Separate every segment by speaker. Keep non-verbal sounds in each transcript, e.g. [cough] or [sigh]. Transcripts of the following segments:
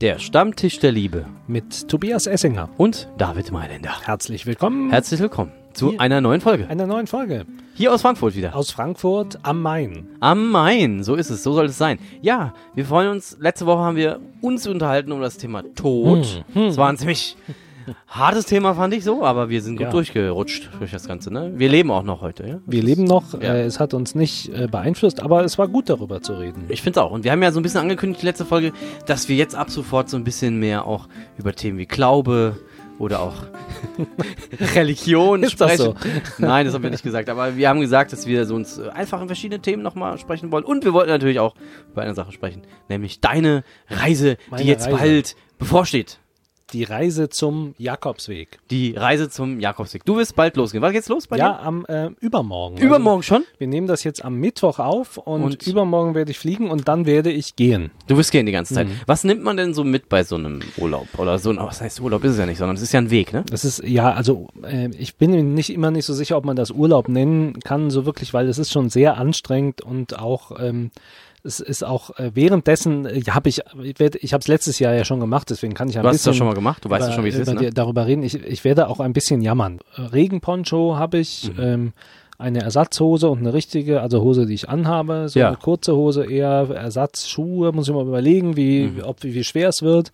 Speaker 1: Der Stammtisch der Liebe
Speaker 2: mit Tobias Essinger
Speaker 1: und David Mailänder.
Speaker 2: Herzlich willkommen.
Speaker 1: Herzlich willkommen zu Hier. einer neuen Folge.
Speaker 2: Einer neuen Folge.
Speaker 1: Hier aus Frankfurt wieder.
Speaker 2: Aus Frankfurt am Main.
Speaker 1: Am Main, so ist es, so soll es sein. Ja, wir freuen uns. Letzte Woche haben wir uns unterhalten um das Thema Tod. Hm. Hm. Es war ein ziemlich Hartes Thema fand ich so, aber wir sind gut ja. durchgerutscht durch das Ganze. Ne? Wir leben auch noch heute. Ja?
Speaker 2: Wir leben noch. Ja. Äh, es hat uns nicht äh, beeinflusst, aber es war gut darüber zu reden.
Speaker 1: Ich finde es auch. Und wir haben ja so ein bisschen angekündigt, die letzte Folge, dass wir jetzt ab sofort so ein bisschen mehr auch über Themen wie Glaube oder auch [laughs] Religion
Speaker 2: Ist sprechen. So?
Speaker 1: Nein, das haben wir nicht gesagt. Aber wir haben gesagt, dass wir so uns äh, einfach in verschiedene Themen nochmal sprechen wollen. Und wir wollten natürlich auch über eine Sache sprechen, nämlich deine Reise, Meine die jetzt Reise. bald bevorsteht.
Speaker 2: Die Reise zum Jakobsweg.
Speaker 1: Die Reise zum Jakobsweg. Du wirst bald losgehen. Was geht's los bei
Speaker 2: dir? Ja, am äh, übermorgen.
Speaker 1: Übermorgen also, schon?
Speaker 2: Wir nehmen das jetzt am Mittwoch auf und, und, übermorgen werde ich fliegen und dann werde ich gehen.
Speaker 1: Du wirst gehen die ganze Zeit. Mhm. Was nimmt man denn so mit bei so einem Urlaub? Oder so ein, was heißt Urlaub ist es ja nicht, sondern es ist ja ein Weg, ne?
Speaker 2: Das ist, ja, also äh, ich bin nicht immer nicht so sicher, ob man das Urlaub nennen kann, so wirklich, weil es ist schon sehr anstrengend und auch ähm, es ist auch äh, währenddessen äh, habe ich ich, habe es letztes Jahr ja schon gemacht, deswegen kann ich ein
Speaker 1: du
Speaker 2: bisschen
Speaker 1: hast das schon mal gemacht, du weißt ja schon, wie es ist, ne?
Speaker 2: darüber reden. Ich, ich werde auch ein bisschen jammern. Regenponcho habe ich, mhm. ähm, eine Ersatzhose und eine richtige, also Hose, die ich anhabe, so ja. eine kurze Hose eher, Ersatzschuhe, muss ich mal überlegen, wie, mhm. ob, wie, wie schwer es wird.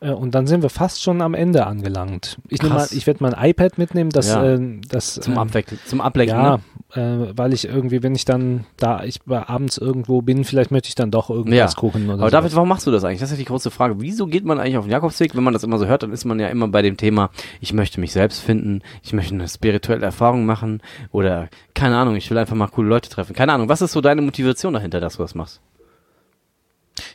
Speaker 2: Äh, und dann sind wir fast schon am Ende angelangt. Ich, nehme mal, ich werde mein iPad mitnehmen, das, ja. äh, das
Speaker 1: zum,
Speaker 2: äh,
Speaker 1: Abwechseln, zum Ablenken.
Speaker 2: Ja, ne? Äh, weil ich irgendwie, wenn ich dann da, ich abends irgendwo bin, vielleicht möchte ich dann doch irgendwas ja. gucken.
Speaker 1: Oder Aber David, warum machst du das eigentlich? Das ist ja die große Frage. Wieso geht man eigentlich auf den Jakobsweg? Wenn man das immer so hört, dann ist man ja immer bei dem Thema, ich möchte mich selbst finden, ich möchte eine spirituelle Erfahrung machen oder keine Ahnung, ich will einfach mal coole Leute treffen. Keine Ahnung, was ist so deine Motivation dahinter, dass du das machst?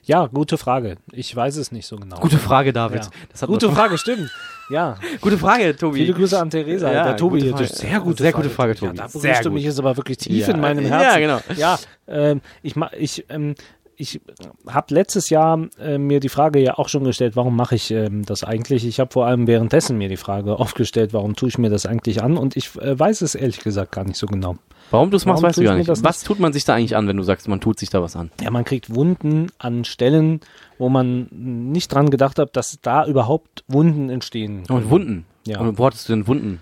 Speaker 2: Ja, gute Frage. Ich weiß es nicht so genau.
Speaker 1: Gute Frage, David.
Speaker 2: Ja. gute Frage, stimmt. Ja. [laughs]
Speaker 1: Gute Frage, Tobi.
Speaker 2: Viele Grüße an Theresa. Ja, der Tobi
Speaker 1: hier. Sehr gute Sehr gute Frage, Tobi.
Speaker 2: Ja, da berührst du mich jetzt aber wirklich tief in meinem Herzen.
Speaker 1: Ja, genau.
Speaker 2: Ja, ähm, ich, ich, ähm, ich habe letztes Jahr äh, mir die Frage ja auch schon gestellt, warum mache ich ähm, das eigentlich? Ich habe vor allem währenddessen mir die Frage [laughs] aufgestellt, warum tue ich mir das eigentlich an? Und ich äh, weiß es ehrlich gesagt gar nicht so genau.
Speaker 1: Warum du es machst, weißt du gar nicht. Was tut man sich da eigentlich an, wenn du sagst, man tut sich da was an?
Speaker 2: Ja, man kriegt Wunden an Stellen, wo man nicht dran gedacht hat, dass da überhaupt Wunden entstehen.
Speaker 1: Und Wunden? Ja. Und wo hattest du denn Wunden?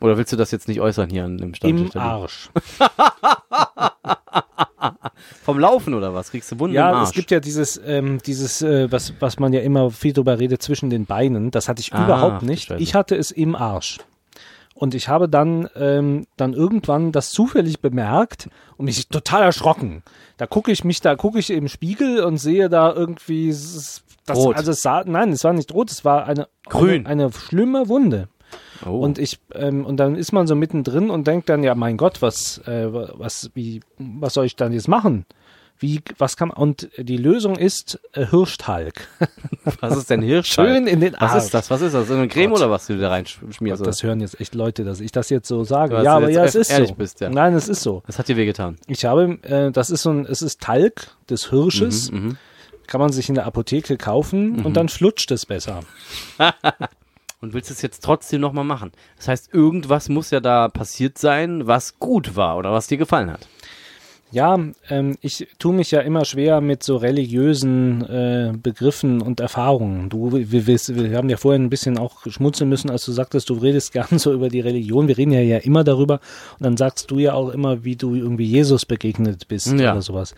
Speaker 1: Oder willst du das jetzt nicht äußern hier an dem
Speaker 2: Stammtisch? Im Arsch. [laughs]
Speaker 1: Vom Laufen oder was? Kriegst du Wunden
Speaker 2: ja,
Speaker 1: im Arsch?
Speaker 2: Ja, es gibt ja dieses, ähm, dieses äh, was, was man ja immer viel drüber redet, zwischen den Beinen. Das hatte ich ah, überhaupt nicht. Ich hatte es im Arsch. Und ich habe dann, ähm, dann irgendwann das zufällig bemerkt und mich total erschrocken. Da gucke ich mich, da gucke ich im Spiegel und sehe da irgendwie das,
Speaker 1: rot.
Speaker 2: also es sah, nein, es war nicht rot, es war eine
Speaker 1: grün,
Speaker 2: eine, eine schlimme Wunde. Oh. Und ich ähm, und dann ist man so mittendrin und denkt dann ja, mein Gott, was äh, was wie was soll ich dann jetzt machen? Wie, was kann man, und die Lösung ist äh, Hirschtalg. [laughs]
Speaker 1: Was ist denn Hirschtalg?
Speaker 2: Schön in den
Speaker 1: Arsch. Was ist das? Was ist das? So eine Creme Gott. oder was du da reinschmierst?
Speaker 2: Gott, das hören jetzt echt Leute, dass ich das jetzt so sage. Ja, aber ja, es ist so.
Speaker 1: Bist, ja.
Speaker 2: Nein, es ist so.
Speaker 1: Das hat dir wehgetan.
Speaker 2: Ich habe, äh, das ist so ein, es ist Talg des Hirsches. Mhm, mhm. kann man sich in der Apotheke kaufen mhm. und dann flutscht es besser. [laughs]
Speaker 1: und willst es jetzt trotzdem nochmal machen. Das heißt, irgendwas muss ja da passiert sein, was gut war oder was dir gefallen hat.
Speaker 2: Ja, ähm, ich tue mich ja immer schwer mit so religiösen äh, Begriffen und Erfahrungen. Du, wir, wir, wir haben ja vorhin ein bisschen auch schmunzeln müssen, als du sagtest, du redest [laughs] gern so über die Religion. Wir reden ja ja immer darüber und dann sagst du ja auch immer, wie du irgendwie Jesus begegnet bist ja. oder sowas.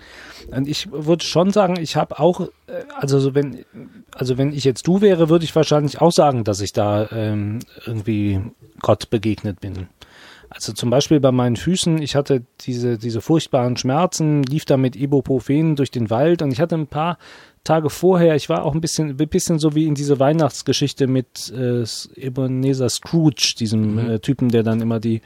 Speaker 2: Und ich würde schon sagen, ich habe auch, äh, also so wenn, also wenn ich jetzt du wäre, würde ich wahrscheinlich auch sagen, dass ich da ähm, irgendwie Gott begegnet bin. Also zum Beispiel bei meinen Füßen, ich hatte diese, diese furchtbaren Schmerzen, lief da mit Ibuprofen durch den Wald und ich hatte ein paar Tage vorher, ich war auch ein bisschen, ein bisschen so wie in diese Weihnachtsgeschichte mit äh, Ebenezer Scrooge, diesem mhm. äh, Typen, der dann immer die,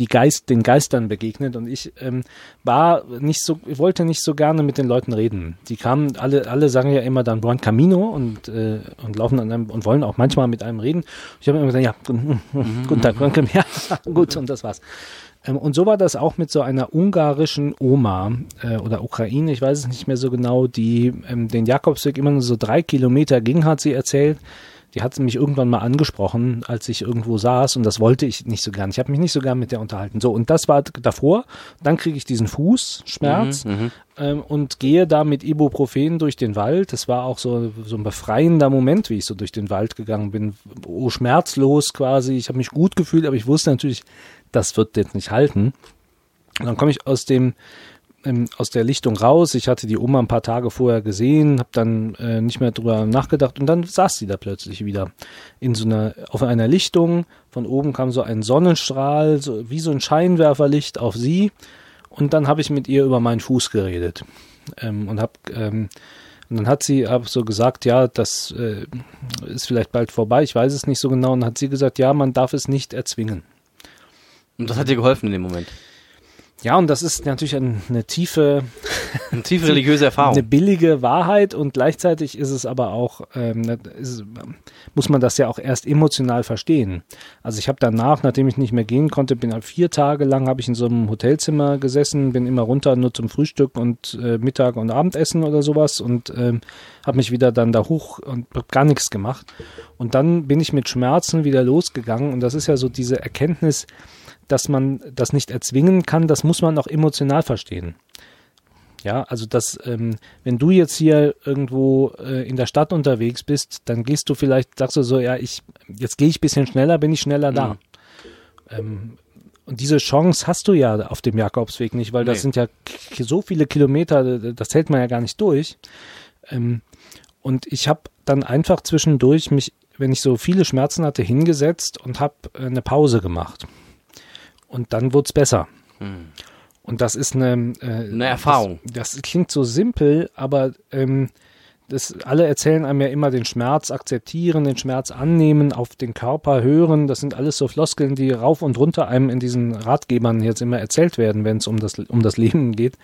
Speaker 2: die Geist, den Geistern begegnet. Und ich ähm, war nicht so, wollte nicht so gerne mit den Leuten reden. Die kamen, alle, alle sagen ja immer dann Buen Camino und, äh, und laufen an einem und wollen auch manchmal mit einem reden. Ich habe immer gesagt, ja, guten, mhm. [laughs] guten Tag, [laughs] ja, gut, und das war's. Ähm, und so war das auch mit so einer ungarischen Oma äh, oder Ukraine, ich weiß es nicht mehr so genau, die ähm, den Jakobsweg immer nur so drei Kilometer ging, hat sie erzählt. die hat mich irgendwann mal angesprochen, als ich irgendwo saß und das wollte ich nicht so gern. Ich habe mich nicht so gern mit der unterhalten. So, und das war davor. Dann kriege ich diesen Fußschmerz
Speaker 1: Mhm,
Speaker 2: ähm, und gehe da mit Ibuprofen durch den Wald. Das war auch so, so ein befreiender Moment, wie ich so durch den Wald gegangen bin. Oh, schmerzlos quasi. Ich habe mich gut gefühlt, aber ich wusste natürlich, das wird jetzt nicht halten. Und dann komme ich aus dem ähm, aus der Lichtung raus. Ich hatte die Oma ein paar Tage vorher gesehen, habe dann äh, nicht mehr drüber nachgedacht und dann saß sie da plötzlich wieder in so einer auf einer Lichtung. Von oben kam so ein Sonnenstrahl, so wie so ein Scheinwerferlicht auf sie und dann habe ich mit ihr über meinen Fuß geredet ähm, und habe ähm, und dann hat sie hab so gesagt, ja, das äh, ist vielleicht bald vorbei, ich weiß es nicht so genau. Und dann hat sie gesagt, ja, man darf es nicht erzwingen.
Speaker 1: Und das hat dir geholfen in dem Moment.
Speaker 2: Ja, und das ist natürlich ein, eine tiefe,
Speaker 1: Eine tiefe religiöse Erfahrung. [laughs]
Speaker 2: eine billige Wahrheit und gleichzeitig ist es aber auch, ähm, ist, muss man das ja auch erst emotional verstehen. Also ich habe danach, nachdem ich nicht mehr gehen konnte, bin halt vier Tage lang habe ich in so einem Hotelzimmer gesessen, bin immer runter nur zum Frühstück und äh, Mittag und Abendessen oder sowas und ähm, habe mich wieder dann da hoch und hab gar nichts gemacht. Und dann bin ich mit Schmerzen wieder losgegangen und das ist ja so diese Erkenntnis, dass man das nicht erzwingen kann, das muss man auch emotional verstehen. Ja, also das, ähm, wenn du jetzt hier irgendwo äh, in der Stadt unterwegs bist, dann gehst du vielleicht, sagst du so, ja, ich, jetzt gehe ich bisschen schneller, bin ich schneller da.
Speaker 1: Mhm.
Speaker 2: Ähm, und diese Chance hast du ja auf dem Jakobsweg nicht, weil das
Speaker 1: Nee.
Speaker 2: sind ja so viele Kilometer, das hält man ja gar nicht durch. Ähm, und ich habe dann einfach zwischendurch mich, wenn ich so viele Schmerzen hatte, hingesetzt und habe eine Pause gemacht. Und dann wurde es besser.
Speaker 1: Hm.
Speaker 2: Und das ist eine, äh,
Speaker 1: Eine Erfahrung.
Speaker 2: Das, das klingt so simpel, aber ähm, das, alle erzählen einem ja immer den Schmerz akzeptieren, den Schmerz annehmen, auf den Körper hören. Das sind alles so Floskeln, die rauf und runter einem in diesen Ratgebern jetzt immer erzählt werden, wenn es um das, um das Leben geht.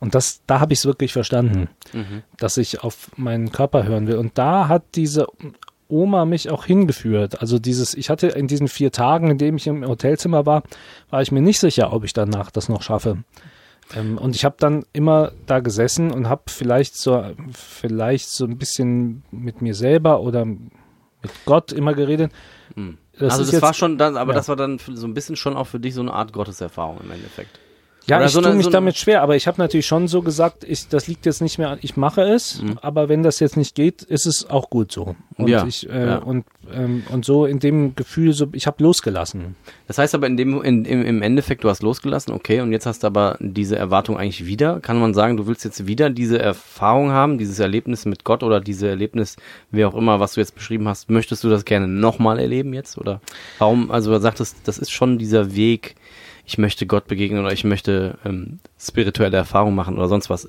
Speaker 2: Und das, da habe ich es wirklich verstanden,
Speaker 1: Mhm.
Speaker 2: dass ich auf meinen Körper hören will. Und da hat diese Oma mich auch hingeführt. Also dieses, ich hatte in diesen vier Tagen, in denen ich im Hotelzimmer war, war ich mir nicht sicher, ob ich danach das noch schaffe. Ähm, und ich habe dann immer da gesessen und habe vielleicht so, vielleicht so ein bisschen mit mir selber oder mit Gott immer geredet.
Speaker 1: Hm.
Speaker 2: Das
Speaker 1: also das
Speaker 2: jetzt-
Speaker 1: war schon dann, aber
Speaker 2: ja.
Speaker 1: das war dann so ein bisschen schon auch für dich so eine Art Gotteserfahrung im Endeffekt.
Speaker 2: Ja,
Speaker 1: Oder
Speaker 2: ich
Speaker 1: so
Speaker 2: tue
Speaker 1: eine-
Speaker 2: mich
Speaker 1: so
Speaker 2: damit schwer, aber ich habe natürlich schon so gesagt, ich, das liegt jetzt nicht mehr an, ich mache es,
Speaker 1: Mhm.
Speaker 2: aber wenn das jetzt nicht geht, ist es auch gut so. Und
Speaker 1: Ja,
Speaker 2: ich äh,
Speaker 1: ja.
Speaker 2: und ähm, und so in dem Gefühl, so ich habe losgelassen.
Speaker 1: Das heißt aber in dem, in, im, im Endeffekt, du hast losgelassen, okay, und jetzt hast du aber diese Erwartung eigentlich wieder. Kann man sagen, du willst jetzt wieder diese Erfahrung haben, dieses Erlebnis mit Gott oder diese Erlebnis, wie auch immer, was du jetzt beschrieben hast, möchtest du das gerne nochmal erleben jetzt? Oder warum, also du sagtest, das ist schon dieser Weg, ich möchte Gott begegnen oder ich möchte ähm, spirituelle Erfahrung machen oder sonst was.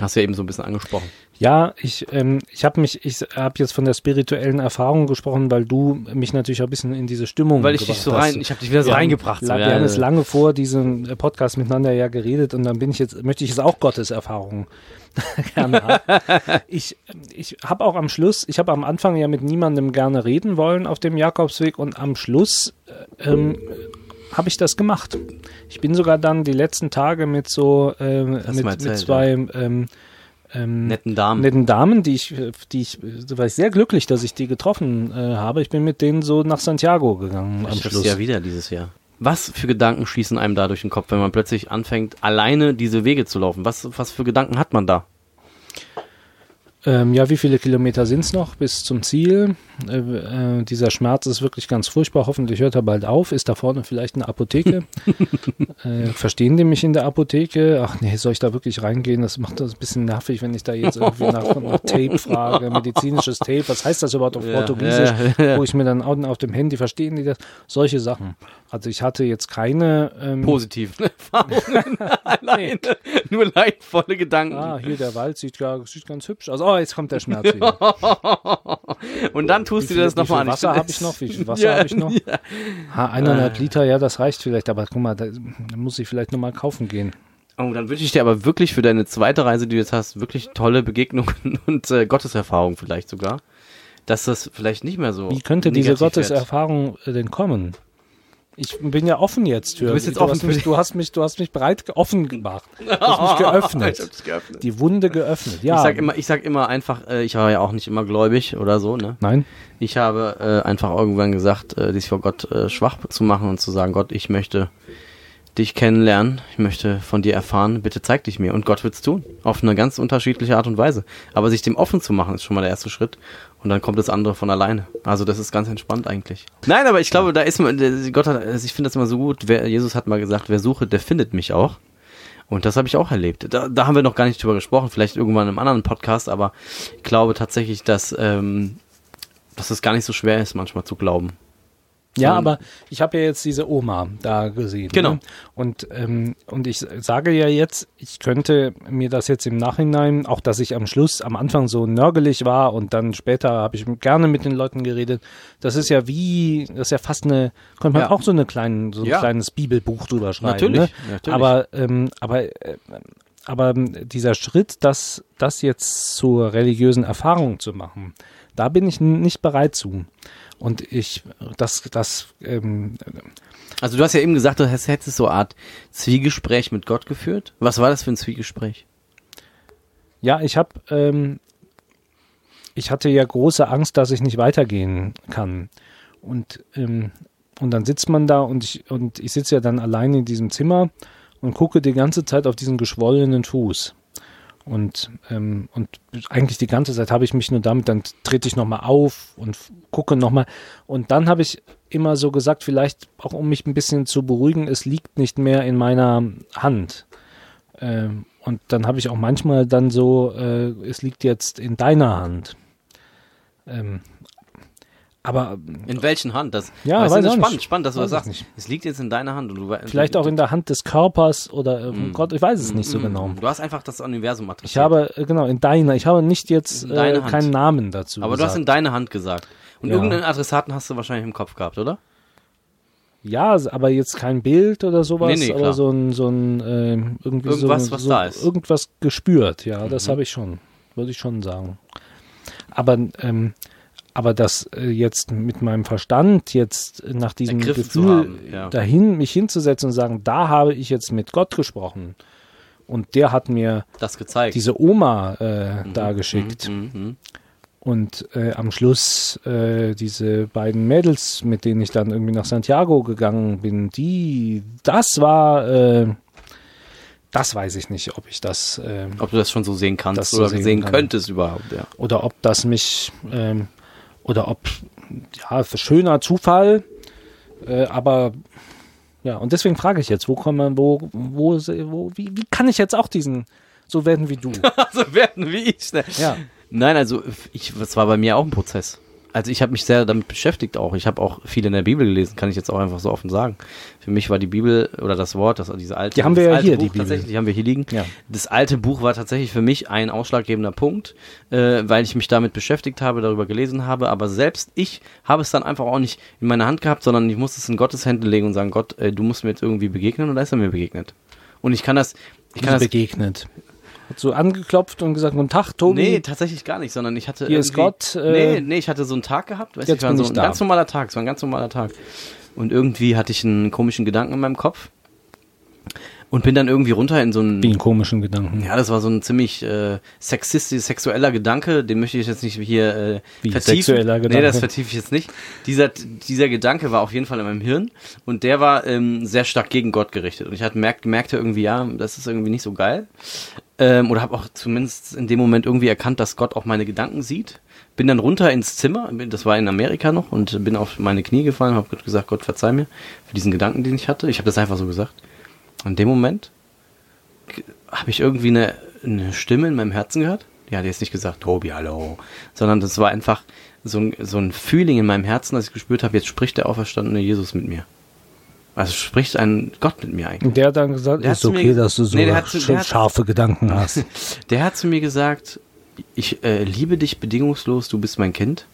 Speaker 1: Hast du ja eben so ein bisschen angesprochen.
Speaker 2: Ja, ich ähm, ich habe mich ich habe jetzt von der spirituellen Erfahrung gesprochen, weil du mich natürlich auch ein bisschen in diese Stimmung
Speaker 1: Weil ich dich so
Speaker 2: hast.
Speaker 1: rein, ich habe dich wieder so
Speaker 2: haben-
Speaker 1: reingebracht. So, ja,
Speaker 2: wir haben
Speaker 1: ja.
Speaker 2: es lange vor diesem Podcast miteinander ja geredet und dann bin ich jetzt, möchte ich jetzt auch Gottes Erfahrung [laughs] gerne haben. [laughs] Ich, ich habe auch am Schluss, ich habe am Anfang ja mit niemandem gerne reden wollen auf dem Jakobsweg und am Schluss äh, ähm, habe ich das gemacht. Ich bin sogar dann die letzten Tage mit so
Speaker 1: Hast
Speaker 2: mit,
Speaker 1: mal
Speaker 2: mit
Speaker 1: erzählt,
Speaker 2: zwei ähm, ähm,
Speaker 1: Netten Damen.
Speaker 2: netten Damen, die ich, die ich, da war ich sehr glücklich, dass ich die getroffen äh, habe. Ich bin mit denen so nach Santiago gegangen am
Speaker 1: Ich
Speaker 2: Schluss.
Speaker 1: ja wieder dieses Jahr. Was für Gedanken schießen einem da durch den Kopf, wenn man plötzlich anfängt, alleine diese Wege zu laufen? Was, was für Gedanken hat man da?
Speaker 2: Ähm, ja, wie viele Kilometer sind's noch bis zum Ziel? Äh, äh, dieser Schmerz ist wirklich ganz furchtbar. Hoffentlich hört er bald auf. Ist da vorne vielleicht eine Apotheke? [laughs] äh, verstehen die mich in der Apotheke? Ach nee, soll ich da wirklich reingehen? Das macht das ein bisschen nervig, wenn ich da jetzt irgendwie nach, [laughs] nach Tape frage, medizinisches Tape. Was heißt das überhaupt auf
Speaker 1: Ja,
Speaker 2: Portugiesisch?
Speaker 1: ja.
Speaker 2: Wo ich mir dann auf, dem Handy verstehen die das? Solche Sachen. Also ich hatte jetzt keine ähm,
Speaker 1: Positiven [laughs] Erfahrungen. alleine. Nur leidvolle Gedanken.
Speaker 2: Ah, hier der Wald sieht, gar, sieht ganz hübsch aus. Oh, jetzt kommt der Schmerz wieder. [laughs]
Speaker 1: Und dann tust du dir das nochmal an.
Speaker 2: Wasser habe ich noch? Wie viel [laughs] Wasser
Speaker 1: Ja,
Speaker 2: habe ich noch?
Speaker 1: ja.
Speaker 2: Ha, eineinhalb Liter, ja, das reicht vielleicht, aber guck mal, da, da muss ich vielleicht nochmal kaufen gehen.
Speaker 1: Oh, dann wünsche ich dir aber wirklich für deine zweite Reise, die du jetzt hast, wirklich tolle Begegnungen [laughs] und äh, Gotteserfahrung vielleicht sogar. Dass das vielleicht nicht mehr so.
Speaker 2: Wie könnte diese
Speaker 1: negativ wird.
Speaker 2: Gotteserfahrung äh, denn kommen? Ich bin ja offen jetzt für.
Speaker 1: Du bist jetzt offen
Speaker 2: hast mich, du hast mich, du hast mich breit offen gemacht. Du hast mich [laughs] geöffnet.
Speaker 1: Ich geöffnet.
Speaker 2: Die Wunde geöffnet. Ja.
Speaker 1: Ich sag immer, ich sag immer einfach, äh, ich war ja auch nicht immer gläubig oder so, ne?
Speaker 2: Nein.
Speaker 1: Ich habe äh, einfach irgendwann gesagt, äh, dich vor Gott äh, schwach zu machen und zu sagen, Gott, ich möchte dich kennenlernen, ich möchte von dir erfahren, bitte zeig dich mir. Und Gott wird's tun, auf eine ganz unterschiedliche Art und Weise. Aber sich dem offen zu machen, ist schon mal der erste Schritt. Und dann kommt das andere von alleine. Also das ist ganz entspannt eigentlich. Nein, aber ich glaube, da ist man, Gott hat, also ich finde das immer so gut, wer, Jesus hat mal gesagt, wer sucht, der findet mich auch. Und das habe ich auch erlebt. Da, da haben wir noch gar nicht drüber gesprochen, vielleicht irgendwann einem anderen Podcast, aber ich glaube tatsächlich, dass, ähm, dass es gar nicht so schwer ist, manchmal zu glauben.
Speaker 2: Ja,
Speaker 1: Sondern-
Speaker 2: aber ich habe ja jetzt diese Oma da gesehen.
Speaker 1: Genau.
Speaker 2: Ne? Und, ähm, und ich sage ja jetzt, ich könnte mir das jetzt im Nachhinein, auch dass ich am Schluss, am Anfang so nörgelig war und dann später habe ich gerne mit den Leuten geredet. Das ist ja wie, das ist ja fast eine, könnte man
Speaker 1: Ja.
Speaker 2: auch so, eine kleinen, so ein
Speaker 1: Ja.
Speaker 2: kleines Bibelbuch drüber schreiben.
Speaker 1: Natürlich,
Speaker 2: Ne?
Speaker 1: natürlich.
Speaker 2: Aber, ähm, aber, äh, aber ähm, dieser Schritt, das, das jetzt zur religiösen Erfahrung zu machen, da bin ich nicht bereit zu. Und ich, das, das, ähm,
Speaker 1: Also du hast ja eben gesagt, du hast- hättest so eine Art Zwiegespräch mit Gott geführt. Was war das für ein Zwiegespräch?
Speaker 2: ja, ich habe, ähm, ich hatte ja große Angst, dass ich nicht weitergehen kann. Und, ähm, und dann sitzt man da und ich, und ich sitze ja dann allein in diesem Zimmer und gucke die ganze Zeit auf diesen geschwollenen Fuß. Und, ähm, und eigentlich die ganze Zeit habe ich mich nur damit, dann trete ich nochmal auf und gucke nochmal. Und dann habe ich immer so gesagt, vielleicht auch um mich ein bisschen zu beruhigen, es liegt nicht mehr in meiner Hand. Ähm, und dann habe ich auch manchmal dann so, äh, es liegt jetzt in deiner Hand. Ähm, aber
Speaker 1: In welchen Hand? Das,
Speaker 2: Ja, weiß
Speaker 1: das ist spannend,
Speaker 2: nicht.
Speaker 1: spannend, dass du
Speaker 2: Weiß
Speaker 1: das sagst. Es liegt jetzt in deiner Hand und du
Speaker 2: vielleicht auch in der Hand des Körpers oder äh,
Speaker 1: Mm.
Speaker 2: Gott, ich weiß es nicht so
Speaker 1: Mm,
Speaker 2: genau.
Speaker 1: Du hast einfach das Universum adressiert.
Speaker 2: Ich habe, äh, genau, in deiner, ich habe nicht jetzt äh, keinen Namen dazu
Speaker 1: aber du hast
Speaker 2: gesagt.
Speaker 1: in deine Hand gesagt. Und
Speaker 2: Ja.
Speaker 1: irgendeinen Adressaten hast du wahrscheinlich im Kopf gehabt, oder?
Speaker 2: Ja, aber jetzt kein Bild oder sowas,
Speaker 1: Nee, nee,
Speaker 2: aber
Speaker 1: klar.
Speaker 2: so ein, so ein ähm, irgendwie
Speaker 1: Irgendwas,
Speaker 2: so,
Speaker 1: was
Speaker 2: so
Speaker 1: da ist.
Speaker 2: Irgendwas gespürt, ja, das
Speaker 1: Mhm.
Speaker 2: habe ich schon, würde ich schon sagen. Aber ähm, aber das äh, jetzt mit meinem Verstand jetzt nach diesem
Speaker 1: Ergriffen
Speaker 2: Gefühl
Speaker 1: haben, ja.
Speaker 2: dahin mich hinzusetzen und sagen, da habe ich jetzt mit Gott gesprochen und der hat mir
Speaker 1: Das gezeigt.
Speaker 2: diese Oma äh, da geschickt.
Speaker 1: Mhm, mhm.
Speaker 2: Und äh, am Schluss äh, diese beiden Mädels, mit denen ich dann irgendwie nach Santiago gegangen bin, die, das war, äh, das weiß ich nicht, ob ich das, äh,
Speaker 1: Ob du das schon so sehen kannst
Speaker 2: Das so
Speaker 1: oder
Speaker 2: sehen
Speaker 1: sehen
Speaker 2: kann.
Speaker 1: könntest überhaupt, ja.
Speaker 2: oder ob das mich, ähm, oder ob, ja, schöner Zufall, äh, aber ja, und deswegen frage ich jetzt, wo kann man, wo, wo, wo wie, wie kann ich jetzt auch diesen, so werden wie du? [laughs]
Speaker 1: Also werden wie ich. Ne?
Speaker 2: ja.
Speaker 1: Nein, also ich, das war bei mir auch ein Prozess. Also ich habe mich sehr damit beschäftigt auch. Ich habe auch viel in der Bibel gelesen, kann ich jetzt auch einfach so offen sagen. Für mich war die Bibel oder das Wort, das diese alte,
Speaker 2: Die haben wir ja hier,
Speaker 1: Buch
Speaker 2: die Bibel.
Speaker 1: tatsächlich, die haben wir hier liegen.
Speaker 2: Ja.
Speaker 1: Das alte Buch war tatsächlich für mich ein ausschlaggebender Punkt, äh, weil ich mich damit beschäftigt habe, darüber gelesen habe. Aber selbst ich habe es dann einfach auch nicht in meiner Hand gehabt, sondern ich musste es in Gottes Hände legen und sagen, Gott, äh, du musst mir jetzt irgendwie begegnen und da ist er mir begegnet. Und ich kann das, ich kann das
Speaker 2: begegnet. Hat so angeklopft und gesagt, guten Tag, Tobi.
Speaker 1: Nee, tatsächlich gar nicht, sondern ich hatte
Speaker 2: Hier ist Gott, äh,
Speaker 1: nee, nee, ich hatte so einen Tag gehabt, weißt
Speaker 2: jetzt
Speaker 1: ich war
Speaker 2: bin
Speaker 1: so
Speaker 2: ich
Speaker 1: ein
Speaker 2: da.
Speaker 1: ganz normaler Tag, es war ein ganz normaler Tag. Und irgendwie hatte ich einen komischen Gedanken in meinem Kopf und bin dann irgendwie runter in so einen
Speaker 2: Wie einen komischen Gedanken.
Speaker 1: ja, das war so ein ziemlich äh, sexistisch, sexueller Gedanke, den möchte ich jetzt nicht hier äh,
Speaker 2: Wie
Speaker 1: vertiefen.
Speaker 2: sexueller
Speaker 1: Nee,
Speaker 2: Gedanke?
Speaker 1: das vertiefe ich jetzt nicht. Dieser, dieser Gedanke war auf jeden Fall in meinem Hirn und der war ähm, sehr stark gegen Gott gerichtet. Und ich hatte merkt, merkte irgendwie, ja, das ist irgendwie nicht so geil. Ähm, oder habe auch zumindest in dem Moment irgendwie erkannt, dass Gott auch meine Gedanken sieht. Bin dann runter ins Zimmer, das war in Amerika noch, und bin auf meine Knie gefallen und habe gesagt, Gott, verzeih mir für diesen Gedanken, den ich hatte. Ich habe das einfach so gesagt. Und in dem Moment habe ich irgendwie eine, eine Stimme in meinem Herzen gehört. Die hat jetzt nicht gesagt, Tobi, hallo, sondern das war einfach so ein, so ein Feeling in meinem Herzen, dass ich gespürt habe, jetzt spricht der auferstandene Jesus mit mir. Also spricht ein Gott mit mir eigentlich.
Speaker 2: Und der hat dann gesagt,
Speaker 1: Der
Speaker 2: ist
Speaker 1: mir
Speaker 2: okay,
Speaker 1: ge-
Speaker 2: dass du so
Speaker 1: Nee, hat zu-
Speaker 2: sch-
Speaker 1: der hat-
Speaker 2: scharfe Gedanken [laughs] hast.
Speaker 1: Der hat zu mir gesagt, ich äh, liebe dich bedingungslos, du bist mein Kind.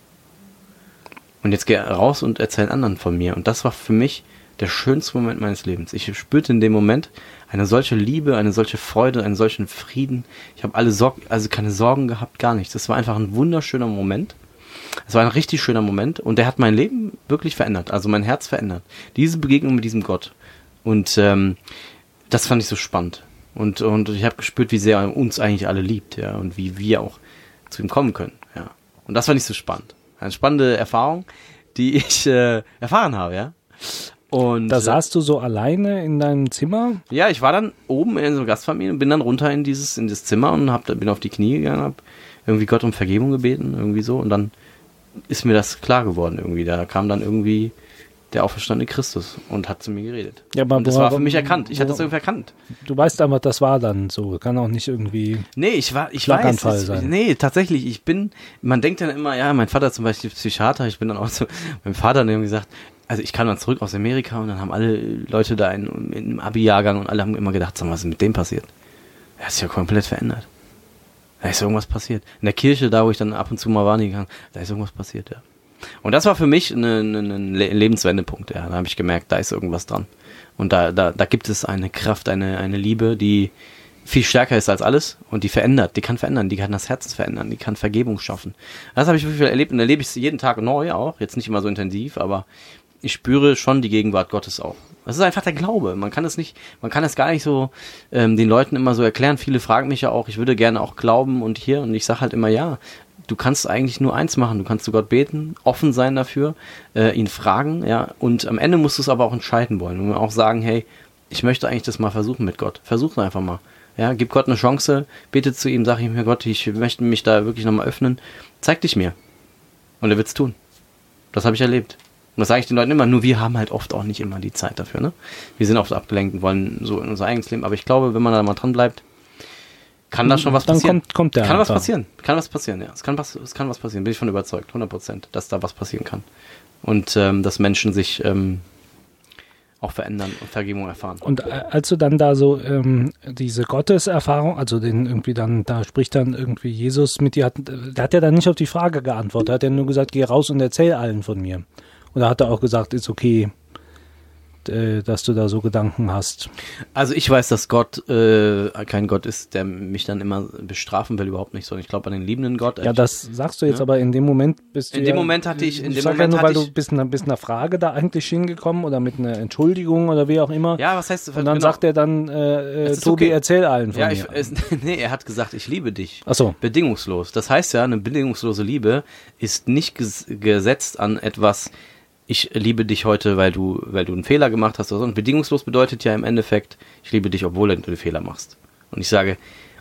Speaker 1: Und jetzt geh raus und erzähl anderen von mir. Und das war für mich der schönste Moment meines Lebens. Ich spürte in dem Moment eine solche Liebe, eine solche Freude, einen solchen Frieden. Ich habe alle Sorgen, also keine Sorgen gehabt, gar nichts. Das war einfach ein wunderschöner Moment. Es war ein richtig schöner Moment und der hat mein Leben wirklich verändert, also mein Herz verändert. Diese Begegnung mit diesem Gott. Und ähm, das fand ich so spannend. Und, und ich habe gespürt, wie sehr er uns eigentlich alle liebt, ja, und wie wir auch zu ihm kommen können, ja. Und das fand ich so spannend. Eine spannende Erfahrung, die ich äh, erfahren habe, ja. Und
Speaker 2: Da saßt du so alleine in deinem Zimmer.
Speaker 1: ja, ich war dann oben in so einer Gastfamilie und bin dann runter in dieses in das Zimmer und hab, bin auf die Knie gegangen, hab irgendwie Gott um Vergebung gebeten, irgendwie so und dann ist mir das klar geworden irgendwie. Da kam dann irgendwie der auferstandene Christus und hat zu mir geredet.
Speaker 2: Ja, aber
Speaker 1: und das war für mich erkannt. Ich hatte das irgendwie erkannt.
Speaker 2: Du weißt einfach, das war dann so. Kann auch nicht irgendwie.
Speaker 1: Nee, ich war, ich weiß, ich,
Speaker 2: sein.
Speaker 1: nee, tatsächlich, ich bin, man denkt dann immer, ja, mein Vater zum Beispiel Psychiater, ich bin dann auch so, mein Vater hat irgendwie gesagt, also ich kam dann zurück aus Amerika und dann haben alle Leute da in, in, im Abi-Jahrgang und alle haben immer gedacht, sag mal, was ist mit dem passiert? Er hat sich ja komplett verändert. Da ist irgendwas passiert. In der Kirche, da wo ich dann ab und zu mal war, gegangen, da ist irgendwas passiert, ja. Und das war für mich ein eine Le- Lebenswendepunkt, ja. Da habe ich gemerkt, da ist irgendwas dran. Und da, da, da gibt es eine Kraft, eine, eine Liebe, die viel stärker ist als alles und die verändert, die kann verändern, die kann das Herz verändern, die kann Vergebung schaffen. Das habe ich wirklich erlebt und erlebe ich es jeden Tag neu auch, jetzt nicht immer so intensiv, aber ich spüre schon die Gegenwart Gottes auch. Das ist einfach der Glaube. Man kann es nicht, man kann es gar nicht so ähm, den Leuten immer so erklären. Viele fragen mich ja auch, ich würde gerne auch glauben und hier und ich sage halt immer ja. Du kannst eigentlich nur eins machen. Du kannst zu Gott beten, offen sein dafür, äh, ihn fragen, ja. Und am Ende musst du es aber auch entscheiden wollen und auch sagen, hey, ich möchte eigentlich das mal versuchen mit Gott. Versuch einfach mal. Ja, gib Gott eine Chance, bete zu ihm, sag ihm, Herr Gott, ich möchte mich da wirklich nochmal öffnen. Zeig dich mir. Und er wird's tun. Das habe ich erlebt. Und das sage ich den Leuten immer, nur wir haben halt oft auch nicht immer die Zeit dafür, ne? Wir sind oft abgelenkt und wollen so in unser eigenes Leben. Aber ich glaube, wenn man da mal dran bleibt, kann da schon was
Speaker 2: Dann
Speaker 1: passieren.
Speaker 2: kommt- kommt der
Speaker 1: kann was passieren. Kann was passieren, ja. Es kann was, es kann was passieren. Bin ich von überzeugt, 100 Prozent, dass da was passieren kann. Und ähm, dass Menschen sich ähm, auch verändern und Vergebung erfahren.
Speaker 2: Und äh, als du dann da so ähm, diese Gotteserfahrung, also den irgendwie dann, da spricht dann irgendwie Jesus mit dir, hat, der hat ja dann nicht auf die Frage geantwortet, hat ja nur gesagt, geh raus und erzähl allen von mir. Und da hat er auch gesagt, ist okay, äh, dass du da so Gedanken hast.
Speaker 1: Also ich weiß, dass Gott äh, kein Gott ist, der mich dann immer bestrafen will, überhaupt nicht, sondern ich glaube an den liebenden Gott.
Speaker 2: Ja, das sagst du jetzt,
Speaker 1: Ja.
Speaker 2: aber in dem Moment bist du
Speaker 1: In
Speaker 2: ja,
Speaker 1: dem Moment hatte ich- in dem
Speaker 2: sag
Speaker 1: Moment
Speaker 2: ja nur, weil du
Speaker 1: ich-
Speaker 2: bist, bist einer Frage da eigentlich hingekommen oder mit einer Entschuldigung oder wie auch immer.
Speaker 1: ja, was heißt
Speaker 2: Und dann
Speaker 1: genau.
Speaker 2: sagt er dann, äh, äh, Tobi,
Speaker 1: okay.
Speaker 2: erzähl allen von
Speaker 1: Ja,
Speaker 2: mir.
Speaker 1: ich, es, [laughs] nee, er hat gesagt, ich liebe dich.
Speaker 2: Ach so.
Speaker 1: Bedingungslos. Das heißt ja, eine bedingungslose Liebe ist nicht ges gesetzt an etwas, ich liebe dich heute, weil du, weil du einen Fehler gemacht hast oder so. Und bedingungslos bedeutet ja im Endeffekt, ich liebe dich, obwohl du einen Fehler machst. Und ich sage,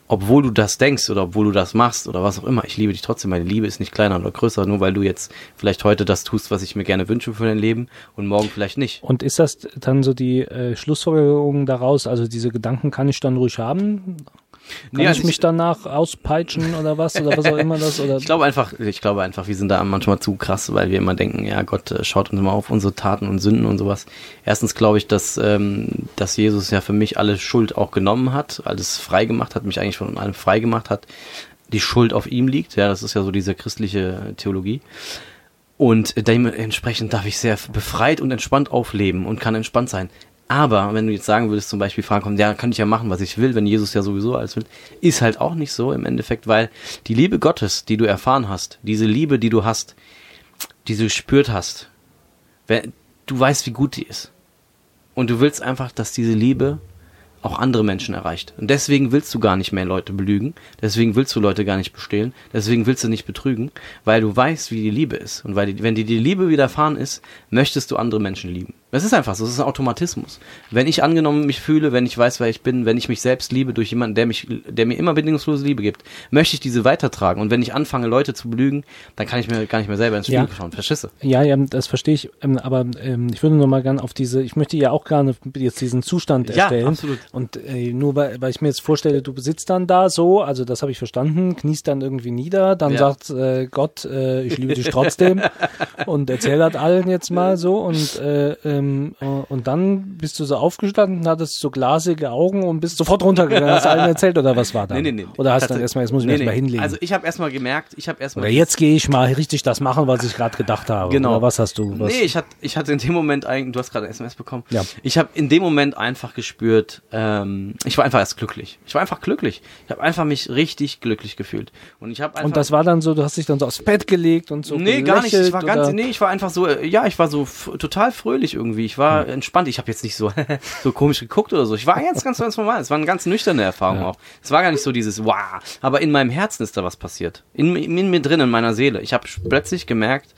Speaker 1: obwohl du das denkst oder obwohl du das machst oder was auch immer, ich liebe dich trotzdem. Meine Liebe ist nicht kleiner oder größer, nur weil du jetzt vielleicht heute das tust, was ich mir gerne wünsche für dein Leben und morgen vielleicht nicht.
Speaker 2: Und ist das dann so die äh, Schlussfolgerung daraus? Also diese Gedanken kann ich dann ruhig haben? Kann
Speaker 1: Nee,
Speaker 2: ich
Speaker 1: also
Speaker 2: mich danach auspeitschen oder was oder was auch immer das? Oder
Speaker 1: Ich glaube einfach, ich glaube einfach, wir sind da manchmal zu krass, weil wir immer denken, ja, Gott äh, schaut uns immer auf unsere Taten und Sünden und sowas. Erstens glaube ich, dass, ähm, dass Jesus ja für mich alle Schuld auch genommen hat, alles frei gemacht hat, mich eigentlich von allem frei gemacht hat. Die Schuld auf ihm liegt, ja, das ist ja so diese christliche Theologie. Und dementsprechend darf ich sehr befreit und entspannt aufleben und kann entspannt sein. Aber wenn du jetzt sagen würdest, zum Beispiel Fragen kommen, ja, kann ich ja machen, was ich will, wenn Jesus ja sowieso alles will, ist halt auch nicht so im Endeffekt, weil die Liebe Gottes, die du erfahren hast, diese Liebe, die du hast, die du gespürt hast, du weißt, wie gut die ist. Und du willst einfach, dass diese Liebe auch andere Menschen erreicht. Und deswegen willst du gar nicht mehr Leute belügen, deswegen willst du Leute gar nicht bestehlen, deswegen willst du nicht betrügen, weil du weißt, wie die Liebe ist. Und weil die, wenn dir die Liebe widerfahren ist, möchtest du andere Menschen lieben. Das ist einfach so, das ist ein Automatismus. Wenn ich angenommen mich fühle, wenn ich weiß, wer ich bin, wenn ich mich selbst liebe durch jemanden, der mich, der mir immer bedingungslose Liebe gibt, möchte ich diese weitertragen. Und wenn ich anfange, Leute zu belügen, dann kann ich mir gar nicht mehr selber ins Spiegel
Speaker 2: Ja.
Speaker 1: schauen. Verschisse.
Speaker 2: ja, ja, das verstehe ich. Ähm, aber ähm, ich würde noch mal gerne auf diese, ich möchte ja auch gerne jetzt diesen Zustand
Speaker 1: Ja,
Speaker 2: erstellen.
Speaker 1: absolut.
Speaker 2: Und äh, nur weil, weil ich mir jetzt vorstelle, du sitzt dann da so, also das habe ich verstanden, kniest dann irgendwie nieder, dann
Speaker 1: Ja.
Speaker 2: sagt äh, Gott, äh, ich liebe dich trotzdem [laughs] und erzählt das allen jetzt mal so und äh, ähm, äh, und dann bist du so aufgestanden, hattest so glasige Augen und bist sofort runtergegangen, hast allen erzählt oder was war da?
Speaker 1: Nee, nee, nee.
Speaker 2: Oder hast du dann erstmal, jetzt muss ich mich
Speaker 1: nee,
Speaker 2: erstmal
Speaker 1: nee.
Speaker 2: hinlegen.
Speaker 1: Also ich habe erstmal gemerkt, ich habe erstmal
Speaker 2: oder jetzt gehe ich mal richtig das machen, was ich gerade gedacht habe.
Speaker 1: Genau.
Speaker 2: Oder was hast du? Was?
Speaker 1: Nee, ich hatte, ich hatte in dem Moment eigentlich, du hast gerade SMS bekommen.
Speaker 2: Ja.
Speaker 1: Ich habe in dem Moment einfach gespürt, ähm, ich war einfach erst glücklich. Ich war einfach glücklich. Ich habe einfach mich richtig glücklich gefühlt. Und ich habe einfach.
Speaker 2: und das war dann so, du hast dich dann so aufs Bett gelegt und so.
Speaker 1: Nee, gar nicht. Ich war ganz, nee, ich war einfach so, ja, ich war so total fröhlich irgendwie. Ich war
Speaker 2: Hm.
Speaker 1: entspannt. Ich habe jetzt nicht so, [laughs] so komisch geguckt oder so. Ich war jetzt ganz, ganz normal. Es war eine ganz nüchterne Erfahrung auch. Es war gar nicht so dieses, wow. Aber in meinem Herzen ist da was passiert. In, in mir drin, in meiner Seele. Ich habe plötzlich gemerkt,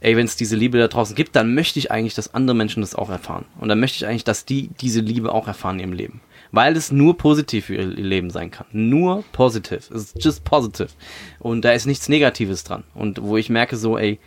Speaker 1: ey, wenn es diese Liebe da draußen gibt, dann möchte ich eigentlich, dass andere Menschen das auch erfahren. Und dann möchte ich eigentlich, dass die diese Liebe auch erfahren in ihrem Leben. Weil es nur positiv für ihr Leben sein kann. Nur positiv. Es ist just positive. Und da ist nichts Negatives dran. Und wo ich merke so, ey,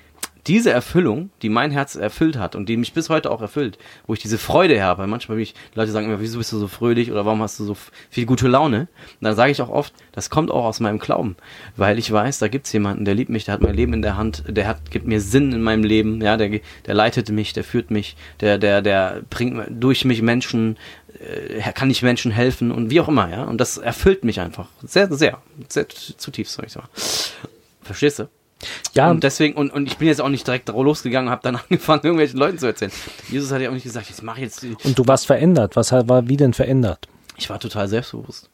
Speaker 1: diese Erfüllung, die mein Herz erfüllt hat und die mich bis heute auch erfüllt, wo ich diese Freude habe, weil manchmal ich, Leute sagen immer, wieso bist du so fröhlich oder warum hast du so viel gute Laune? Und dann sage ich auch oft, das kommt auch aus meinem Glauben, weil ich weiß, da gibt's jemanden, der liebt mich, der hat mein Leben in der Hand, der hat, gibt mir Sinn in meinem Leben, ja, der, der leitet mich, der führt mich, der, der, der bringt durch mich Menschen, äh, kann ich Menschen helfen und wie auch immer, ja, und das erfüllt mich einfach sehr, sehr, sehr zutiefst, soll ich sagen. Verstehst du?
Speaker 2: Ja,
Speaker 1: Und deswegen, und, und ich bin jetzt auch nicht direkt losgegangen und habe dann [laughs] angefangen, irgendwelchen Leuten zu erzählen. Jesus hat ja auch nicht gesagt, jetzt mach jetzt. die-
Speaker 2: und du warst verändert. Was war wie denn verändert?
Speaker 1: Ich war total selbstbewusst.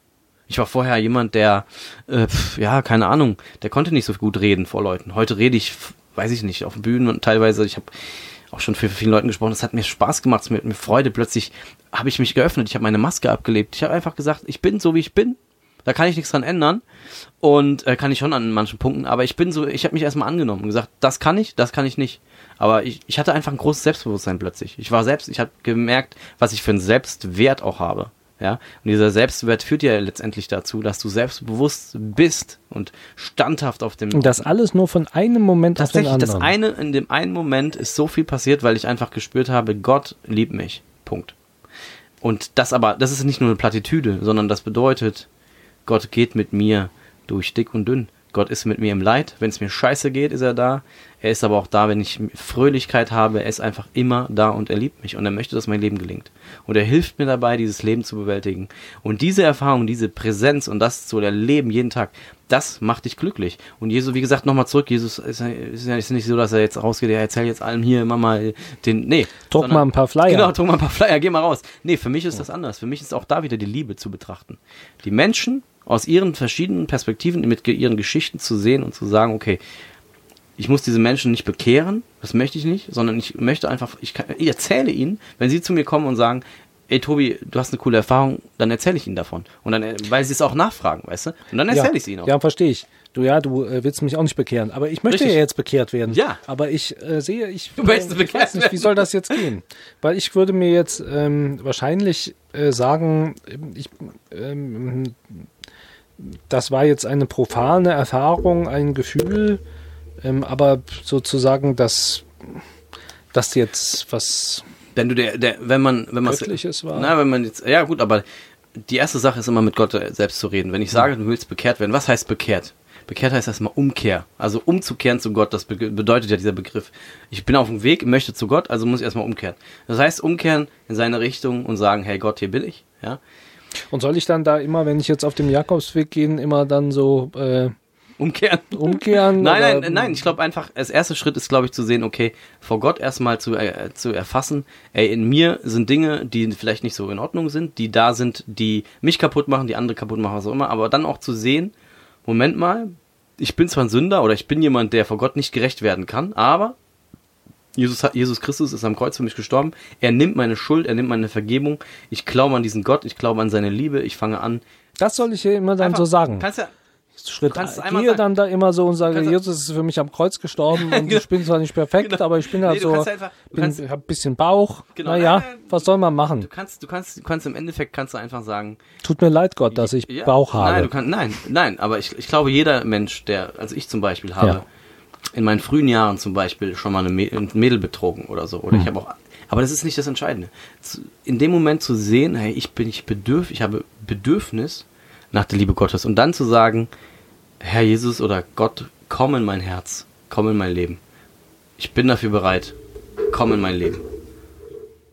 Speaker 1: Ich war vorher jemand, der, äh, ja, keine Ahnung, der konnte nicht so gut reden vor Leuten. Heute rede ich, weiß ich nicht, auf Bühnen und teilweise, ich habe auch schon für vielen Leuten gesprochen, das hat mir Spaß gemacht, es hat mir Freude. Plötzlich habe ich mich geöffnet, ich habe meine Maske abgelebt. Ich habe einfach gesagt, ich bin so, wie ich bin. Da kann ich nichts dran ändern und äh, kann ich schon an manchen Punkten, aber ich bin so, ich habe mich erstmal angenommen und gesagt, das kann ich, das kann ich nicht. Aber ich, ich hatte einfach ein großes Selbstbewusstsein plötzlich. Ich war selbst, ich habe gemerkt, was ich für einen Selbstwert auch habe. Ja, und dieser Selbstwert führt ja letztendlich dazu, dass du selbstbewusst bist und standhaft auf dem
Speaker 2: Und das alles nur von einem Moment auf den
Speaker 1: Tatsächlich, das
Speaker 2: anderen.
Speaker 1: eine, in dem einen Moment ist so viel passiert, weil ich einfach gespürt habe, Gott liebt mich. Punkt. Und das aber, das ist nicht nur eine Plattitüde, sondern das bedeutet, Gott geht mit mir durch dick und dünn. Gott ist mit mir im Leid. Wenn es mir scheiße geht, ist er da. Er ist aber auch da, wenn ich Fröhlichkeit habe. Er ist einfach immer da und er liebt mich und er möchte, dass mein Leben gelingt. Und er hilft mir dabei, dieses Leben zu bewältigen. Und diese Erfahrung, diese Präsenz und das zu erleben jeden Tag, das macht dich glücklich. Und Jesus, wie gesagt, nochmal zurück. Jesus ist ja, ist ja nicht so, dass er jetzt rausgeht, er erzählt jetzt allem hier immer mal den, nee.
Speaker 2: Druck mal ein paar Flyer.
Speaker 1: Genau, druck mal ein paar Flyer, geh mal raus. Nee, für mich ist das anders. Für mich ist auch da wieder die Liebe zu betrachten. Die Menschen aus ihren verschiedenen Perspektiven, mit ihren Geschichten zu sehen und zu sagen, okay, ich muss diese Menschen nicht bekehren, das möchte ich nicht, sondern ich möchte einfach, ich, kann, ich erzähle ihnen, wenn sie zu mir kommen und sagen, ey Tobi, du hast eine coole Erfahrung, dann erzähle ich ihnen davon. Und dann, äh, weil sie es auch nachfragen, weißt du? Und dann erzähle
Speaker 2: ja.
Speaker 1: ich es ihnen auch.
Speaker 2: Ja, verstehe ich. Du ja, du äh, willst mich auch nicht bekehren, aber ich möchte
Speaker 1: Richtig.
Speaker 2: ja jetzt bekehrt werden.
Speaker 1: Ja.
Speaker 2: Aber ich äh, sehe, ich,
Speaker 1: Du
Speaker 2: äh, ich
Speaker 1: bekehrt
Speaker 2: weiß nicht, wie
Speaker 1: werden.
Speaker 2: soll das jetzt gehen? Weil ich würde mir jetzt ähm, wahrscheinlich äh, sagen, ich, ähm, das war jetzt eine profane Erfahrung, ein Gefühl, ähm, aber sozusagen, dass das jetzt was
Speaker 1: Wenn du der, der, wenn man, wenn man
Speaker 2: Göttliches war.
Speaker 1: Na, wenn man jetzt, ja gut, aber die erste Sache ist immer mit Gott äh, selbst zu reden. Wenn ich sage, du willst bekehrt werden, was heißt bekehrt? Bekehrt heißt erstmal Umkehr. Also umzukehren zu Gott, das be bedeutet ja dieser Begriff. Ich bin auf dem Weg, möchte zu Gott, also muss ich erstmal umkehren. Das heißt, umkehren in seine Richtung und sagen, hey Gott, hier bin ich. Ja?
Speaker 2: Und soll ich dann da immer, wenn ich jetzt auf dem Jakobsweg gehe, immer dann so äh,
Speaker 1: Umkehren.
Speaker 2: umkehren? [laughs]
Speaker 1: Nein, nein, nein, ich glaube einfach, als erster Schritt ist, glaube ich, zu sehen, okay, vor Gott erstmal zu, äh, zu erfassen, ey, in mir sind Dinge, die vielleicht nicht so in Ordnung sind, die da sind, die mich kaputt machen, die andere kaputt machen, was auch immer, aber dann auch zu sehen, Moment mal, ich bin zwar ein Sünder oder ich bin jemand, der vor Gott nicht gerecht werden kann, aber Jesus, Jesus Christus ist am Kreuz für mich gestorben. Er nimmt meine Schuld, er nimmt meine Vergebung. Ich glaube an diesen Gott, ich glaube an seine Liebe. Ich fange an.
Speaker 2: Das soll ich hier immer dann
Speaker 1: Einfach-
Speaker 2: so sagen.
Speaker 1: Kannst ja,
Speaker 2: Schritt
Speaker 1: kannst
Speaker 2: gehe
Speaker 1: sagen.
Speaker 2: dann da immer so und sage, Jesus ist für mich am Kreuz gestorben und ich bin zwar nicht perfekt,
Speaker 1: Genau.
Speaker 2: aber ich bin halt
Speaker 1: Nee, du
Speaker 2: so,
Speaker 1: einfach-
Speaker 2: bin,
Speaker 1: kannst-
Speaker 2: hab ein bisschen Bauch.
Speaker 1: Genau,
Speaker 2: naja,
Speaker 1: nein, nein,
Speaker 2: was soll man machen?
Speaker 1: du kannst, du kannst, du kannst im Endeffekt kannst du einfach sagen,
Speaker 2: Tut mir leid, Gott, dass ich
Speaker 1: Ja,
Speaker 2: Bauch habe.
Speaker 1: Nein, du kannst, nein, nein, aber ich, ich glaube, jeder Mensch, der, also ich zum Beispiel habe,
Speaker 2: Ja.
Speaker 1: In meinen frühen Jahren zum Beispiel schon mal ein Mädel betrogen oder so. Oder ich habe auch, aber das ist nicht das Entscheidende. In dem Moment zu sehen, hey, ich bin, ich bedürf, ich habe Bedürfnis nach der Liebe Gottes und dann zu sagen, Herr Jesus oder Gott, komm in mein Herz, komm in mein Leben. Ich bin dafür bereit, komm in mein Leben.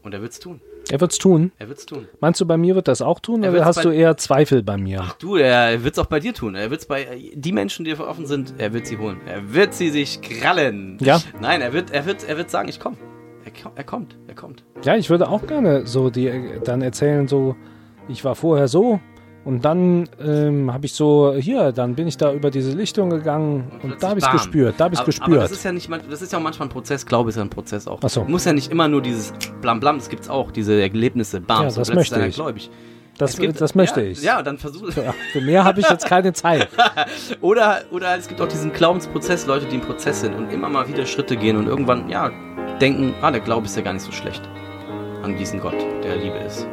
Speaker 1: Und er wird's tun.
Speaker 2: Er wird's tun.
Speaker 1: Er wird's tun.
Speaker 2: Meinst du, bei mir wird das auch tun
Speaker 1: Er
Speaker 2: oder hast du eher Zweifel bei mir?
Speaker 1: Du, er wird's auch bei dir tun. Er wird's bei die Menschen, die offen sind, er wird sie holen. Er wird sie sich krallen.
Speaker 2: Ja.
Speaker 1: Nein, er wird, er wird, er wird sagen, ich komme. Er, er kommt, er kommt.
Speaker 2: Ja, ich würde auch gerne so die äh, dann erzählen, so ich war vorher so und dann ähm, habe ich so hier, dann bin ich da über diese Lichtung gegangen und, da habe ich
Speaker 1: bam.
Speaker 2: gespürt, da habe ich
Speaker 1: aber,
Speaker 2: gespürt.
Speaker 1: Aber das ist ja nicht, das ist ja auch manchmal ein Prozess. Glaube ist ja ein Prozess auch.
Speaker 2: Ach so.
Speaker 1: Muss ja nicht immer nur dieses Blam Blam. Das gibt's auch. Diese Erlebnisse. Bam.
Speaker 2: Ja,
Speaker 1: so
Speaker 2: das möchte ich.
Speaker 1: Gläubig.
Speaker 2: das,
Speaker 1: Es gibt-
Speaker 2: das möchte
Speaker 1: ja,
Speaker 2: ich.
Speaker 1: Ja, dann versuch.
Speaker 2: Ja, für mehr habe ich jetzt keine Zeit. [laughs]
Speaker 1: Oder, oder es gibt auch diesen Glaubensprozess, Leute, die im Prozess sind und immer mal wieder Schritte gehen und irgendwann, ja, denken, ah, der Glaube ist ja gar nicht so schlecht. An diesen Gott, der Liebe ist.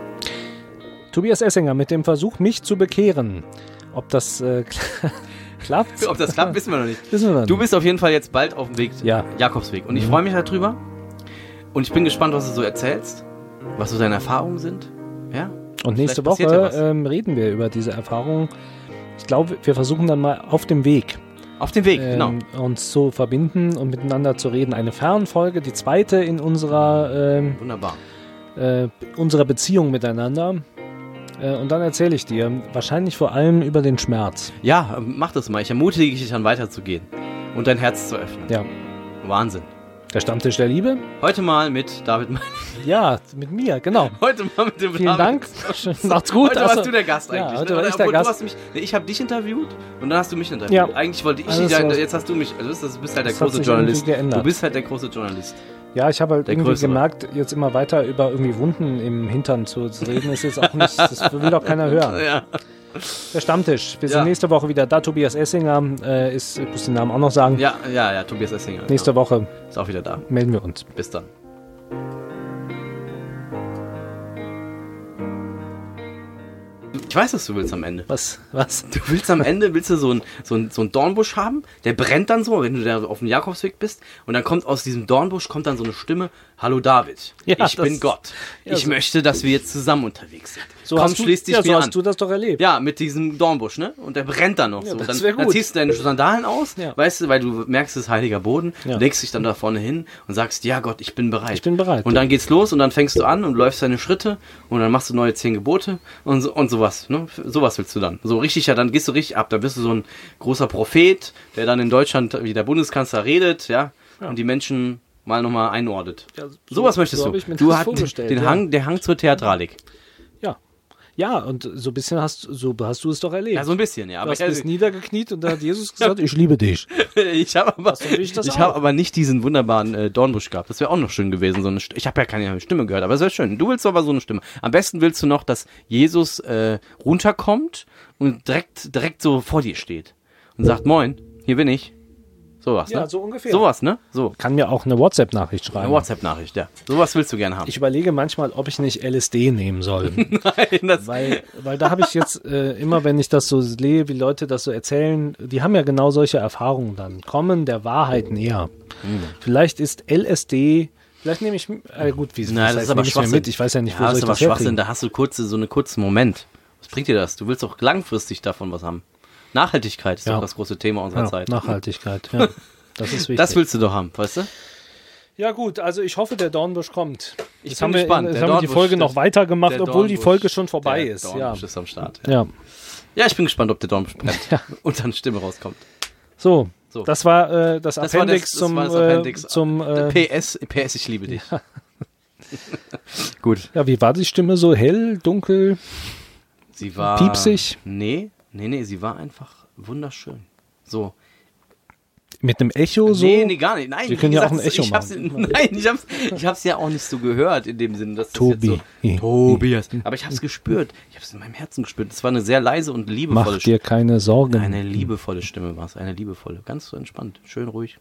Speaker 2: Tobias Essinger mit dem Versuch, mich zu bekehren. Ob das äh, [laughs] klappt,
Speaker 1: Ob das klappt, wissen wir noch nicht.
Speaker 2: wissen wir dann.
Speaker 1: Du bist auf jeden Fall jetzt bald auf dem Weg,
Speaker 2: Ja.
Speaker 1: Jakobsweg. Und ich
Speaker 2: Mhm.
Speaker 1: freue mich darüber. Und ich bin gespannt, was du so erzählst, was so deine Erfahrungen sind. Ja?
Speaker 2: Und nächste
Speaker 1: ja
Speaker 2: Woche
Speaker 1: was.
Speaker 2: ähm, reden wir über diese Erfahrung. Ich glaube, wir versuchen dann mal auf dem Weg
Speaker 1: Auf dem Weg, genau.
Speaker 2: ähm, uns zu verbinden und miteinander zu reden. Eine Fernfolge, die zweite in unserer, ähm,
Speaker 1: Wunderbar.
Speaker 2: äh, unserer Beziehung miteinander. Äh, und dann erzähle ich dir wahrscheinlich vor allem über den Schmerz.
Speaker 1: Ja, ähm, mach das mal. Ich ermutige dich dann weiterzugehen und dein Herz zu öffnen.
Speaker 2: Ja,
Speaker 1: Wahnsinn.
Speaker 2: der Stammtisch der Liebe.
Speaker 1: Heute mal mit David. Me- [laughs]
Speaker 2: Ja, mit mir, genau.
Speaker 1: Heute mal mit dem
Speaker 2: Vielen
Speaker 1: David.
Speaker 2: Dank. Macht's gut.
Speaker 1: Heute
Speaker 2: Also-
Speaker 1: warst du der Gast
Speaker 2: Ja,
Speaker 1: eigentlich.
Speaker 2: heute
Speaker 1: ne?
Speaker 2: war ich der Gast.
Speaker 1: Du hast mich, nee, ich habe dich interviewt und dann hast du mich interviewt.
Speaker 2: Ja.
Speaker 1: Eigentlich wollte ich
Speaker 2: Also
Speaker 1: dich, jetzt hast du mich, also du bist halt der
Speaker 2: Das
Speaker 1: große Journalist. Du bist halt der große Journalist.
Speaker 2: Ja, ich habe halt
Speaker 1: Der
Speaker 2: irgendwie
Speaker 1: Größere.
Speaker 2: gemerkt, jetzt immer weiter über irgendwie Wunden im Hintern zu, zu reden, ist jetzt auch nicht, das will auch keiner hören. [laughs]
Speaker 1: Ja.
Speaker 2: Der Stammtisch. Wir sind
Speaker 1: Ja.
Speaker 2: nächste Woche wieder da. Tobias Essinger äh, ist, ich muss den Namen auch noch sagen.
Speaker 1: ja, ja, ja, Tobias Essinger.
Speaker 2: Nächste Woche
Speaker 1: ja. Ist auch wieder da.
Speaker 2: melden wir uns.
Speaker 1: Bis dann. Ich weiß, was du willst am Ende.
Speaker 2: Was? Was?
Speaker 1: Du willst am Ende, willst du so einen so ein, so ein Dornbusch haben, der brennt dann so, wenn du da auf dem Jakobsweg bist, und dann kommt aus diesem Dornbusch, kommt dann so eine Stimme, Hallo David,
Speaker 2: Ja,
Speaker 1: ich bin Gott.
Speaker 2: ja,
Speaker 1: ich
Speaker 2: so-
Speaker 1: möchte, dass wir jetzt zusammen unterwegs sind.
Speaker 2: So
Speaker 1: Komm,
Speaker 2: hast du,
Speaker 1: schließ dich
Speaker 2: ja, so
Speaker 1: mir
Speaker 2: hast
Speaker 1: an.
Speaker 2: du das doch erlebt.
Speaker 1: Ja, mit diesem Dornbusch, ne? Und der brennt dann noch
Speaker 2: Ja,
Speaker 1: so.
Speaker 2: das
Speaker 1: Dann,
Speaker 2: wär
Speaker 1: dann
Speaker 2: gut.
Speaker 1: ziehst du deine Sandalen aus,
Speaker 2: Ja.
Speaker 1: weißt du, weil du merkst, es ist heiliger Boden,
Speaker 2: Ja.
Speaker 1: legst dich dann da vorne hin und sagst, ja Gott, ich bin bereit.
Speaker 2: Ich bin bereit.
Speaker 1: Und dann geht's los und dann fängst du an und läufst deine Schritte und dann machst du neue zehn Gebote und, so, und sowas. Ne? Sowas willst du dann. So richtig, ja, dann gehst du richtig ab. Da bist du so ein großer Prophet, der dann in Deutschland wie der Bundeskanzler redet, ja, und die Menschen mal nochmal einordnet.
Speaker 2: Ja, so-
Speaker 1: sowas möchtest
Speaker 2: so
Speaker 1: du. du hast den
Speaker 2: ja.
Speaker 1: Hang, der Hang zur Theatralik.
Speaker 2: Ja. Und so ein bisschen hast, so hast du es doch erlebt.
Speaker 1: Ja, so ein bisschen, ja.
Speaker 2: du
Speaker 1: Aber
Speaker 2: hast
Speaker 1: ich,
Speaker 2: bist niedergekniet und da hat Jesus [laughs] gesagt, ich liebe dich. [laughs]
Speaker 1: ich habe aber,
Speaker 2: So ich auch.
Speaker 1: aber nicht diesen wunderbaren äh, Dornbusch gehabt. Das wäre auch noch schön gewesen. So eine St ich habe ja keine Stimme gehört, aber es wäre schön. Du willst aber so eine Stimme. Am besten willst du noch, dass Jesus äh, runterkommt und direkt, direkt so vor dir steht und sagt, moin, hier bin ich. Sowas,
Speaker 2: Ja,
Speaker 1: ne?
Speaker 2: so ungefähr.
Speaker 1: Sowas, ne? So.
Speaker 2: Kann mir auch eine WhatsApp-Nachricht schreiben.
Speaker 1: Eine WhatsApp-Nachricht, ja. Sowas willst du gerne haben.
Speaker 2: Ich überlege manchmal, ob ich nicht LSD nehmen soll. [laughs]
Speaker 1: Nein, das,
Speaker 2: Weil, weil da habe ich jetzt äh, immer, wenn ich das so sehe, wie Leute das so erzählen, die haben ja genau solche Erfahrungen dann, kommen der Wahrheit näher.
Speaker 1: Hm.
Speaker 2: Vielleicht ist LSD, vielleicht nehme ich, äh, gut, wie
Speaker 1: Nein, das ist aber Schwachsinn.
Speaker 2: mit, ich weiß ja nicht, wo
Speaker 1: ja,
Speaker 2: soll
Speaker 1: das
Speaker 2: ich
Speaker 1: ist aber
Speaker 2: das
Speaker 1: Schwachsinn.
Speaker 2: herkriegen.
Speaker 1: Da hast du kurze, so einen kurzen Moment. Was bringt dir das? Du willst doch langfristig davon was haben. Nachhaltigkeit ist
Speaker 2: Ja.
Speaker 1: doch das große Thema unserer
Speaker 2: Ja,
Speaker 1: Zeit.
Speaker 2: Nachhaltigkeit, [laughs] ja. Das ist wichtig.
Speaker 1: Das willst du doch haben, weißt du?
Speaker 2: ja gut, also ich hoffe, der Dornbusch kommt.
Speaker 1: Ich
Speaker 2: Jetzt
Speaker 1: bin
Speaker 2: haben wir,
Speaker 1: gespannt.
Speaker 2: Jetzt
Speaker 1: Der
Speaker 2: haben wir die Folge noch weitergemacht,
Speaker 1: Der
Speaker 2: obwohl die
Speaker 1: Dornbusch-
Speaker 2: Folge schon vorbei
Speaker 1: der
Speaker 2: ist. Ja.
Speaker 1: Dornbusch ist am Start.
Speaker 2: ja.
Speaker 1: Ja, ich bin gespannt, ob der Dornbusch brennt [laughs]
Speaker 2: Ja. [laughs]
Speaker 1: und dann Stimme rauskommt.
Speaker 2: So,
Speaker 1: So.
Speaker 2: das war äh, das
Speaker 1: Das war
Speaker 2: Appendix
Speaker 1: das- das
Speaker 2: zum,
Speaker 1: war das
Speaker 2: äh,
Speaker 1: Appendix.
Speaker 2: zum äh,
Speaker 1: PS, PS, ich liebe dich. Gut.
Speaker 2: ja, wie war die Stimme so hell, dunkel?
Speaker 1: Sie war.
Speaker 2: Piepsig?
Speaker 1: Nee, nee, nee, sie war einfach wunderschön. So.
Speaker 2: Mit einem Echo so?
Speaker 1: Nee, nee, gar nicht. Nein,
Speaker 2: Wir können ja auch ein Echo
Speaker 1: ich
Speaker 2: machen. [laughs]
Speaker 1: Nein, ich hab's, ich hab's ja auch nicht so gehört in dem Sinne, dass das
Speaker 2: Tobi.
Speaker 1: jetzt so, [laughs] Tobias. Aber ich hab's gespürt. Ich hab's in meinem Herzen gespürt. Es war eine sehr leise und liebevolle
Speaker 2: Mach dir keine Sorgen.
Speaker 1: Eine liebevolle Stimme war es, eine liebevolle. Ganz so entspannt, schön ruhig.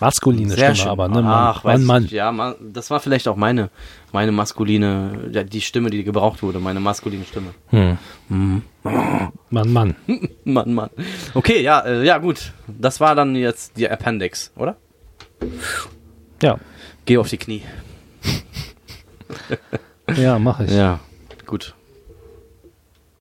Speaker 2: Maskuline
Speaker 1: Sehr
Speaker 2: Stimme
Speaker 1: schön.
Speaker 2: aber, ne? Mann,
Speaker 1: Ach,
Speaker 2: Mann,
Speaker 1: ich
Speaker 2: Mann.
Speaker 1: nicht. Ja, ma- das war vielleicht auch meine, meine maskuline, ja, die Stimme, die gebraucht wurde, meine maskuline Stimme.
Speaker 2: Hm.
Speaker 1: Mhm.
Speaker 2: Mann, Mann. [laughs]
Speaker 1: Mann, Mann. Okay, ja, äh, ja, gut. Das war dann jetzt die Appendix, oder?
Speaker 2: Ja,
Speaker 1: Geh auf die Knie.
Speaker 2: ja, mach ich.
Speaker 1: Ja, gut.